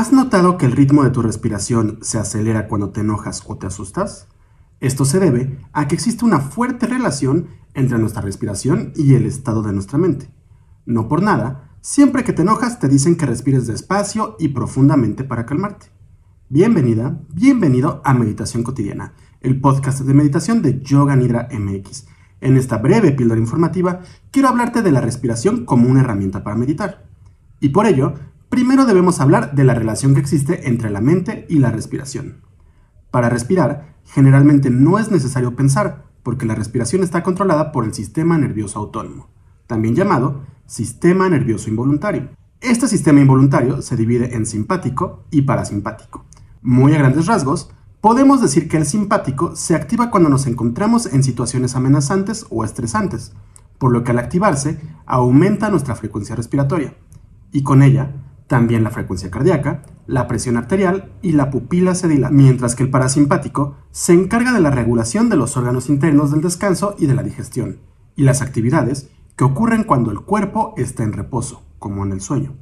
¿Has notado que el ritmo de tu respiración se acelera cuando te enojas o te asustas? Esto se debe a que existe una fuerte relación entre nuestra respiración y el estado de nuestra mente. No por nada, siempre que te enojas te dicen que respires despacio y profundamente para calmarte. Bienvenida, bienvenido a Meditación Cotidiana, el podcast de meditación de Yoga Nidra MX. En esta breve píldora informativa quiero hablarte de la respiración como una herramienta para meditar. Y por ello, Primero debemos hablar de la relación que existe entre la mente y la respiración. Para respirar, generalmente no es necesario pensar, porque la respiración está controlada por el sistema nervioso autónomo, también llamado sistema nervioso involuntario. Este sistema involuntario se divide en simpático y parasimpático. Muy a grandes rasgos, podemos decir que el simpático se activa cuando nos encontramos en situaciones amenazantes o estresantes, por lo que al activarse aumenta nuestra frecuencia respiratoria, y con ella también la frecuencia cardíaca, la presión arterial y la pupila se dilata, mientras que el parasimpático se encarga de la regulación de los órganos internos del descanso y de la digestión, y las actividades que ocurren cuando el cuerpo está en reposo, como en el sueño.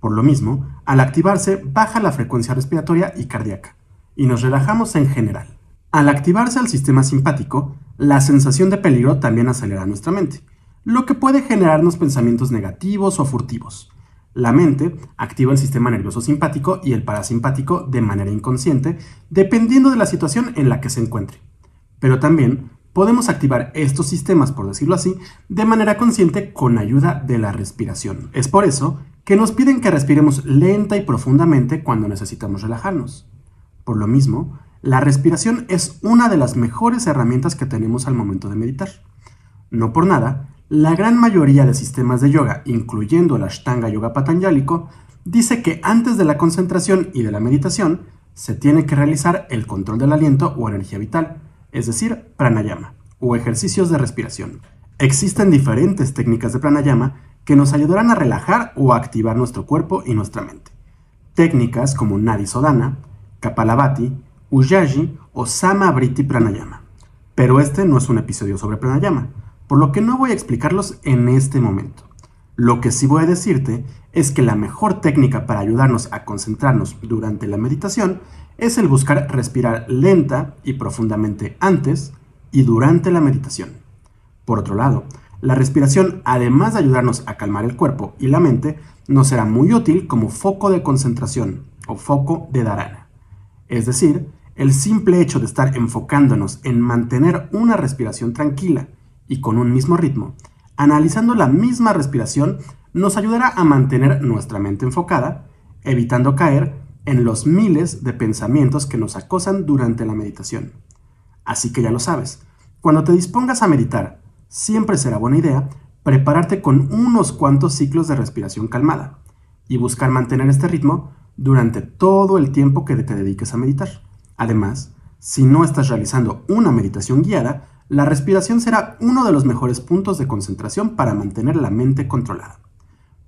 Por lo mismo, al activarse baja la frecuencia respiratoria y cardíaca, y nos relajamos en general. Al activarse el sistema simpático, la sensación de peligro también acelera nuestra mente, lo que puede generarnos pensamientos negativos o furtivos. La mente activa el sistema nervioso simpático y el parasimpático de manera inconsciente, dependiendo de la situación en la que se encuentre. Pero también podemos activar estos sistemas, por decirlo así, de manera consciente con ayuda de la respiración. Es por eso que nos piden que respiremos lenta y profundamente cuando necesitamos relajarnos. Por lo mismo, la respiración es una de las mejores herramientas que tenemos al momento de meditar. No por nada, la gran mayoría de sistemas de yoga, incluyendo el Ashtanga Yoga Patanjálico, dice que antes de la concentración y de la meditación se tiene que realizar el control del aliento o energía vital, es decir, pranayama, o ejercicios de respiración. Existen diferentes técnicas de pranayama que nos ayudarán a relajar o a activar nuestro cuerpo y nuestra mente. Técnicas como Nadi Sodhana, Kapalabhati, Ujjayi o Samavriti Pranayama. Pero este no es un episodio sobre pranayama, por lo que no voy a explicarlos en este momento. Lo que sí voy a decirte es que la mejor técnica para ayudarnos a concentrarnos durante la meditación es el buscar respirar lenta y profundamente antes y durante la meditación. Por otro lado, la respiración, además de ayudarnos a calmar el cuerpo y la mente, nos será muy útil como foco de concentración o foco de dharana. Es decir, el simple hecho de estar enfocándonos en mantener una respiración tranquila y con un mismo ritmo, analizando la misma respiración, nos ayudará a mantener nuestra mente enfocada, evitando caer en los miles de pensamientos que nos acosan durante la meditación. Así que ya lo sabes, cuando te dispongas a meditar, siempre será buena idea prepararte con unos cuantos ciclos de respiración calmada y buscar mantener este ritmo durante todo el tiempo que te dediques a meditar. Además, si no estás realizando una meditación guiada, la respiración será uno de los mejores puntos de concentración para mantener la mente controlada.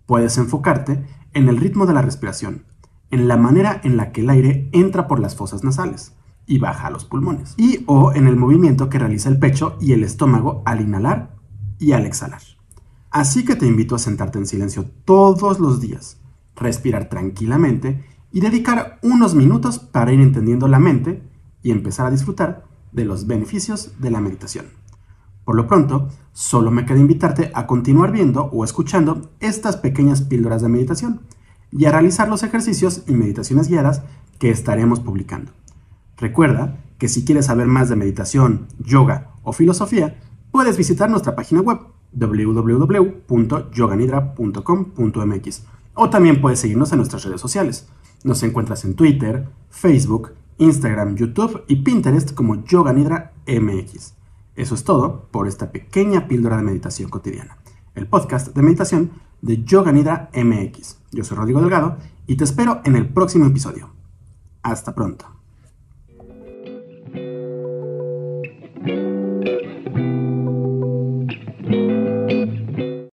Puedes enfocarte en el ritmo de la respiración, en la manera en la que el aire entra por las fosas nasales y baja a los pulmones, y o en el movimiento que realiza el pecho y el estómago al inhalar y al exhalar. Así que te invito a sentarte en silencio todos los días, respirar tranquilamente y dedicar unos minutos para ir entendiendo la mente y empezar a disfrutar de los beneficios de la meditación. Por lo pronto, solo me queda invitarte a continuar viendo o escuchando estas pequeñas píldoras de meditación y a realizar los ejercicios y meditaciones guiadas que estaremos publicando. Recuerda que si quieres saber más de meditación, yoga o filosofía, puedes visitar nuestra página web www.yoganidra.com.mx o también puedes seguirnos en nuestras redes sociales. Nos encuentras en Twitter, Facebook, Instagram, YouTube y Pinterest como Yoga Nidra MX. Eso es todo por esta pequeña píldora de meditación cotidiana, el podcast de meditación de Yoga Nidra MX. Yo soy Rodrigo Delgado y te espero en el próximo episodio. Hasta pronto.